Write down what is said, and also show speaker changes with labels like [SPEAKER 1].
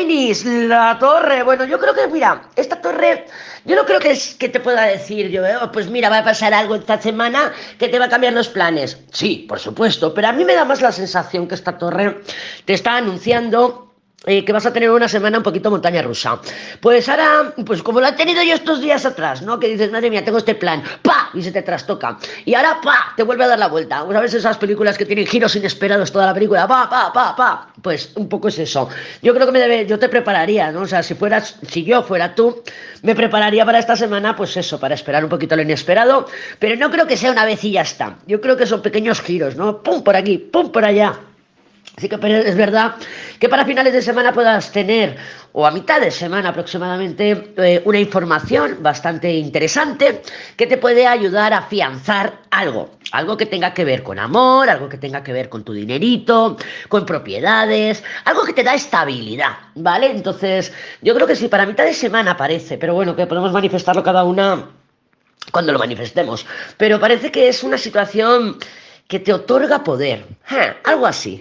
[SPEAKER 1] Géminis, la torre. Bueno, yo creo que, mira, esta torre, yo no creo que, te pueda decir yo, ¿eh? pues mira, va a pasar algo esta semana que te va a cambiar los planes. Sí, por supuesto, pero a mí me da más la sensación que esta torre te está anunciando eh, que vas a tener una semana un poquito montaña rusa. Pues ahora, pues como lo he tenido yo estos días atrás, ¿no? Que dices, madre mía, tengo este plan, ¡pa! Y se te trastoca. Y ahora, ¡pa! Te vuelve a dar la vuelta. ¿Sabes esas películas que tienen giros inesperados toda la película? ¡Pa, pa, pa, pa! Pues un poco es eso. Yo creo que me debe, yo te prepararía, ¿no? O sea, si fueras, si yo fuera tú, me prepararía para esta semana, pues eso, para esperar un poquito lo inesperado. Pero no creo que sea una vez y ya está. Yo creo que son pequeños giros, ¿no? ¡Pum! Por aquí, ¡pum! Por allá. Así que es verdad que para finales de semana puedas tener, o a mitad de semana aproximadamente, eh, una información bastante interesante que te puede ayudar a afianzar algo. Algo que tenga que ver con amor, algo que tenga que ver con tu dinerito, con propiedades, algo que te da estabilidad, ¿vale? Entonces, yo creo que sí, para mitad de semana parece, pero bueno, que podemos manifestarlo cada una cuando lo manifestemos. Pero parece que es una situación que te otorga poder. algo así.